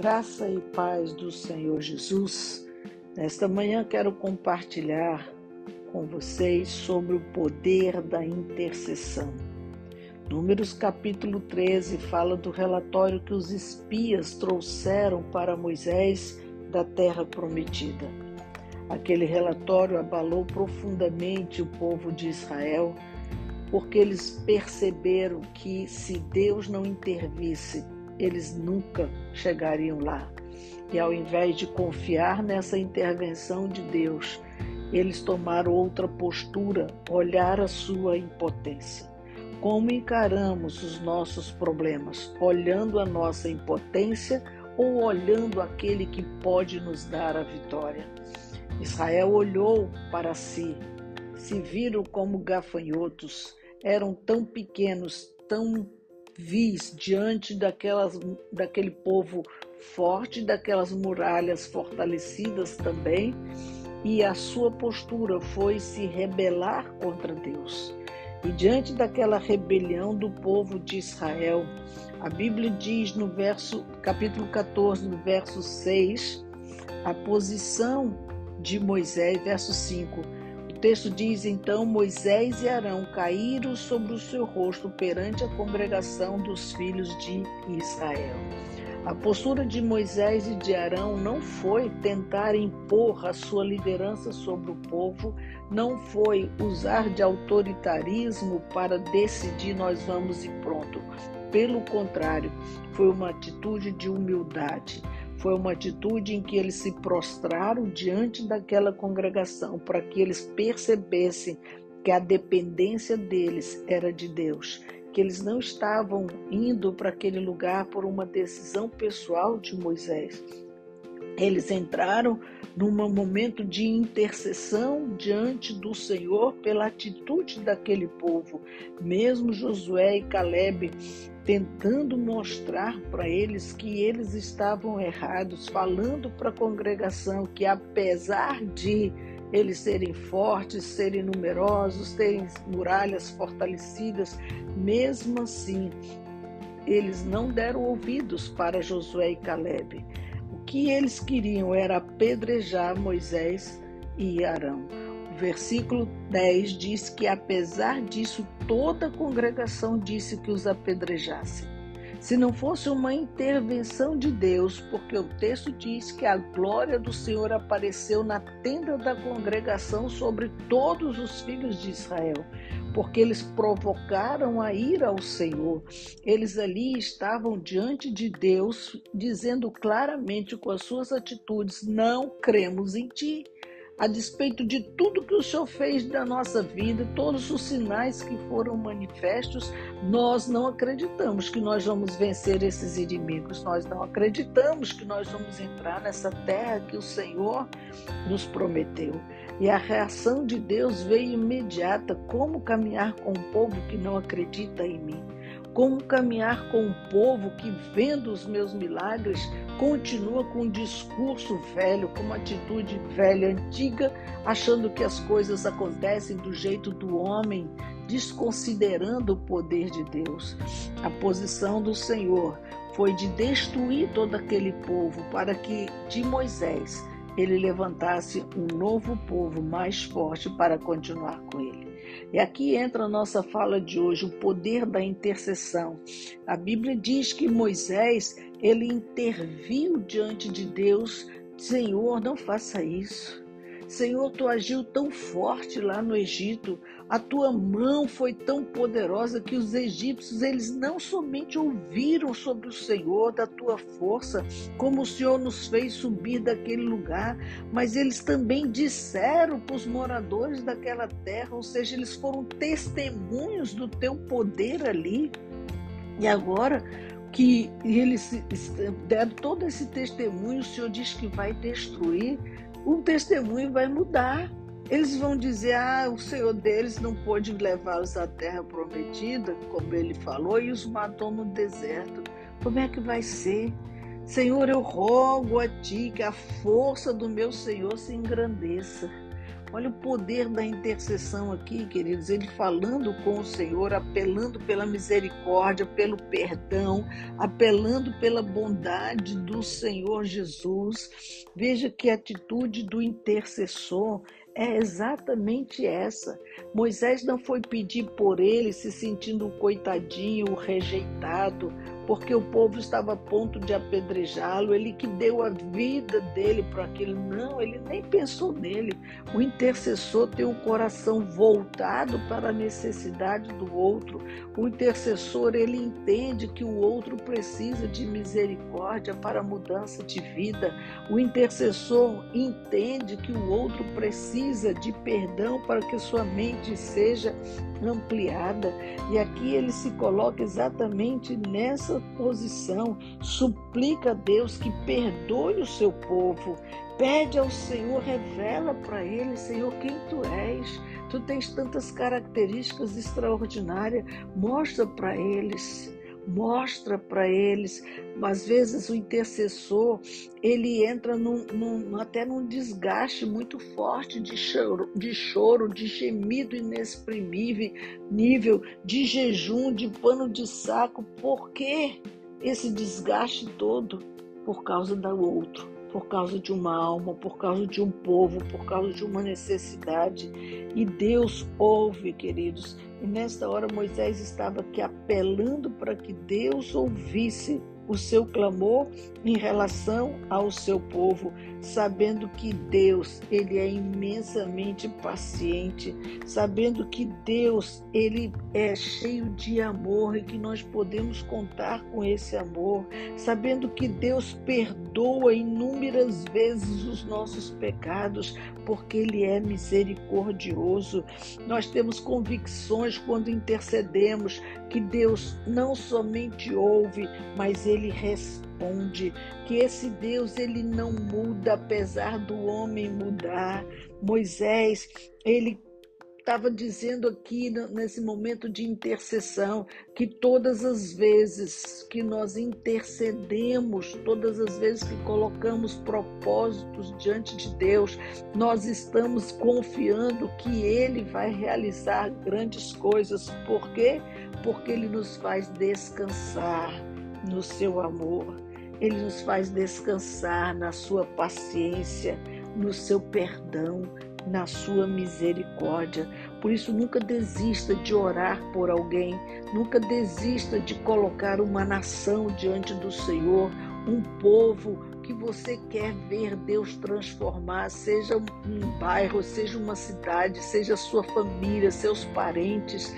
Graça e paz do Senhor Jesus. Nesta manhã quero compartilhar com vocês sobre o poder da intercessão. Números capítulo 13 fala do relatório que os espias trouxeram para Moisés da terra prometida. Aquele relatório abalou profundamente o povo de Israel, porque eles perceberam que se Deus não intervisse, eles nunca chegariam lá. E ao invés de confiar nessa intervenção de Deus, eles tomaram outra postura, olhar a sua impotência. Como encaramos os nossos problemas? Olhando a nossa impotência ou olhando aquele que pode nos dar a vitória? Israel olhou para si, se viram como gafanhotos, eram tão pequenos, tão vis diante daquelas, daquele povo forte, daquelas muralhas fortalecidas também, e a sua postura foi se rebelar contra Deus. E diante daquela rebelião do povo de Israel, a Bíblia diz no verso capítulo 14, no verso 6, a posição de Moisés, verso 5, texto diz: Então Moisés e Arão caíram sobre o seu rosto perante a congregação dos filhos de Israel. A postura de Moisés e de Arão não foi tentar impor a sua liderança sobre o povo, não foi usar de autoritarismo para decidir nós vamos e pronto. Pelo contrário, foi uma atitude de humildade. Foi uma atitude em que eles se prostraram diante daquela congregação para que eles percebessem que a dependência deles era de Deus, que eles não estavam indo para aquele lugar por uma decisão pessoal de Moisés. Eles entraram num momento de intercessão diante do Senhor pela atitude daquele povo. Mesmo Josué e Caleb tentando mostrar para eles que eles estavam errados, falando para a congregação que apesar de eles serem fortes, serem numerosos, terem muralhas fortalecidas, mesmo assim, eles não deram ouvidos para Josué e Caleb que eles queriam era apedrejar Moisés e Arão. O versículo 10 diz que, apesar disso, toda a congregação disse que os apedrejasse. Se não fosse uma intervenção de Deus, porque o texto diz que a glória do Senhor apareceu na tenda da congregação sobre todos os filhos de Israel porque eles provocaram a ira ao Senhor. Eles ali estavam diante de Deus, dizendo claramente com as suas atitudes: Não cremos em ti a despeito de tudo que o Senhor fez da nossa vida, todos os sinais que foram manifestos, nós não acreditamos que nós vamos vencer esses inimigos, nós não acreditamos que nós vamos entrar nessa terra que o Senhor nos prometeu. E a reação de Deus veio imediata: como caminhar com um povo que não acredita em mim? Como caminhar com um povo que, vendo os meus milagres, continua com um discurso velho, com uma atitude velha, antiga, achando que as coisas acontecem do jeito do homem, desconsiderando o poder de Deus. A posição do Senhor foi de destruir todo aquele povo para que de Moisés ele levantasse um novo povo mais forte para continuar com ele. E aqui entra a nossa fala de hoje, o poder da intercessão. A Bíblia diz que Moisés, ele interviu diante de Deus, Senhor, não faça isso. Senhor, tu agiu tão forte lá no Egito, a tua mão foi tão poderosa que os egípcios eles não somente ouviram sobre o Senhor da tua força, como o Senhor nos fez subir daquele lugar, mas eles também disseram para os moradores daquela terra, ou seja, eles foram testemunhos do teu poder ali. E agora que eles deram todo esse testemunho, o Senhor diz que vai destruir, o testemunho vai mudar. Eles vão dizer: ah, o Senhor deles não pôde levá-los à terra prometida, como ele falou, e os matou no deserto. Como é que vai ser? Senhor, eu rogo a ti que a força do meu Senhor se engrandeça. Olha o poder da intercessão aqui, queridos. Ele falando com o Senhor, apelando pela misericórdia, pelo perdão, apelando pela bondade do Senhor Jesus. Veja que a atitude do intercessor é exatamente essa. Moisés não foi pedir por ele, se sentindo coitadinho, rejeitado, porque o povo estava a ponto de apedrejá-lo, ele que deu a vida dele para aquilo. Não, ele nem pensou nele. O intercessor tem o coração voltado para a necessidade do outro. O intercessor, ele entende que o outro precisa de misericórdia para mudança de vida. O intercessor entende que o outro precisa de perdão para que sua mente seja ampliada. E aqui ele se coloca exatamente nessa posição, suplica a Deus que perdoe o seu povo, pede ao Senhor, revela para ele, Senhor, quem tu és. Tu tens tantas características extraordinárias, mostra para eles mostra para eles. Às vezes o intercessor ele entra num, num, até num desgaste muito forte de choro, de choro, de gemido inexprimível, nível de jejum, de pano de saco. Por que esse desgaste todo? Por causa do outro por causa de uma alma, por causa de um povo, por causa de uma necessidade. E Deus ouve, queridos. E nesta hora Moisés estava aqui apelando para que Deus ouvisse o seu clamor em relação ao seu povo, sabendo que Deus, ele é imensamente paciente, sabendo que Deus, ele é cheio de amor e que nós podemos contar com esse amor, sabendo que Deus perdoa inúmeras vezes os nossos pecados, porque ele é misericordioso. Nós temos convicções quando intercedemos que Deus não somente ouve, mas ele responde, que esse Deus ele não muda apesar do homem mudar. Moisés, ele estava dizendo aqui nesse momento de intercessão que todas as vezes que nós intercedemos, todas as vezes que colocamos propósitos diante de Deus, nós estamos confiando que Ele vai realizar grandes coisas. Por quê? Porque Ele nos faz descansar no seu amor. Ele nos faz descansar na sua paciência, no seu perdão, na sua misericórdia. Por isso, nunca desista de orar por alguém, nunca desista de colocar uma nação diante do Senhor, um povo que você quer ver Deus transformar, seja um bairro, seja uma cidade, seja sua família, seus parentes.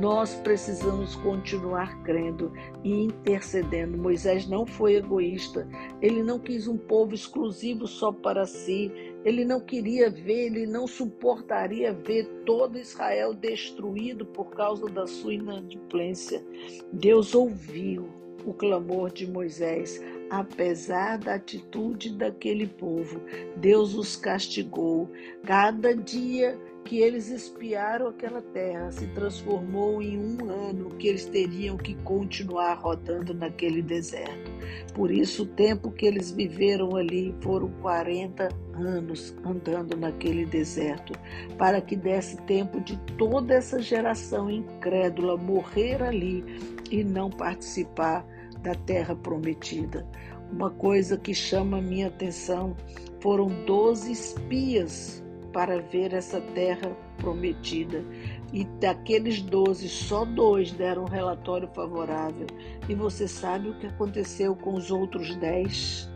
Nós precisamos continuar crendo e intercedendo. Moisés não foi egoísta, ele não quis um povo exclusivo só para si, ele não queria ver, ele não suportaria ver todo Israel destruído por causa da sua inadimplência. Deus ouviu o clamor de Moisés, apesar da atitude daquele povo. Deus os castigou. Cada dia que eles espiaram aquela terra se transformou em um ano que eles teriam que continuar rodando naquele deserto. Por isso, o tempo que eles viveram ali foram 40 anos andando naquele deserto, para que desse tempo de toda essa geração incrédula morrer ali e não participar da terra prometida. Uma coisa que chama a minha atenção foram 12 espias para ver essa terra prometida. E daqueles doze, só dois deram um relatório favorável. E você sabe o que aconteceu com os outros dez?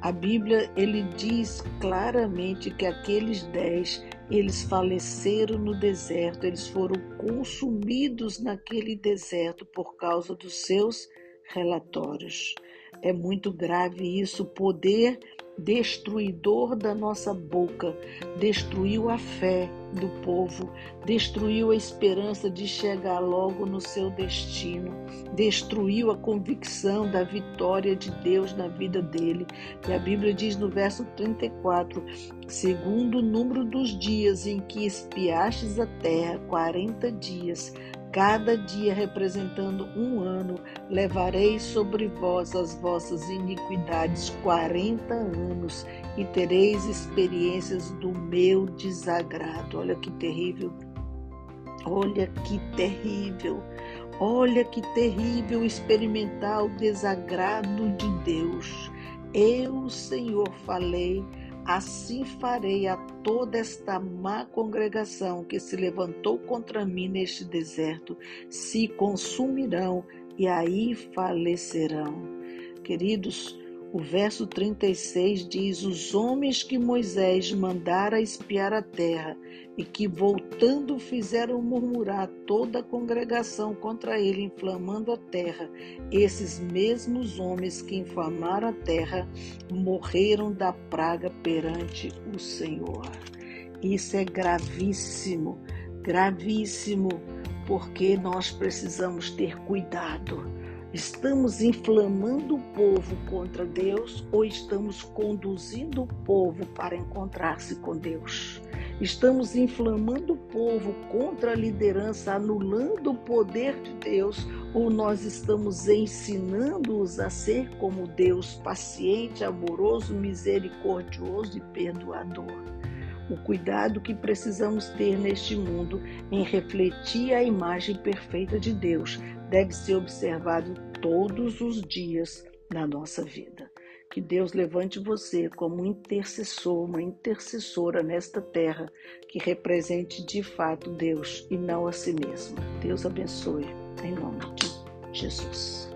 A Bíblia ele diz claramente que aqueles dez eles faleceram no deserto, eles foram consumidos naquele deserto por causa dos seus relatórios. É muito grave isso, poder destruidor da nossa boca, destruiu a fé do povo, destruiu a esperança de chegar logo no seu destino, destruiu a convicção da vitória de Deus na vida dele. E a Bíblia diz no verso 34: segundo o número dos dias em que espiastes a terra, 40 dias, cada dia representando um ano, levarei sobre vós as vossas iniquidades quarenta anos e tereis experiências do meu desagrado. Olha que terrível. Olha que terrível. Olha que terrível experimentar o desagrado de Deus. Eu, Senhor, falei Assim farei a toda esta má congregação que se levantou contra mim neste deserto, se consumirão e aí falecerão. Queridos, o verso 36 diz: Os homens que Moisés mandara espiar a terra e que, voltando, fizeram murmurar toda a congregação contra ele, inflamando a terra, esses mesmos homens que inflamaram a terra morreram da praga perante o Senhor. Isso é gravíssimo, gravíssimo, porque nós precisamos ter cuidado Estamos inflamando o povo contra Deus ou estamos conduzindo o povo para encontrar-se com Deus? Estamos inflamando o povo contra a liderança, anulando o poder de Deus, ou nós estamos ensinando-os a ser como Deus, paciente, amoroso, misericordioso e perdoador? O cuidado que precisamos ter neste mundo em refletir a imagem perfeita de Deus, deve ser observado todos os dias na nossa vida. Que Deus levante você como um intercessor, uma intercessora nesta terra que represente de fato Deus e não a si mesmo. Deus abençoe, em nome de Jesus.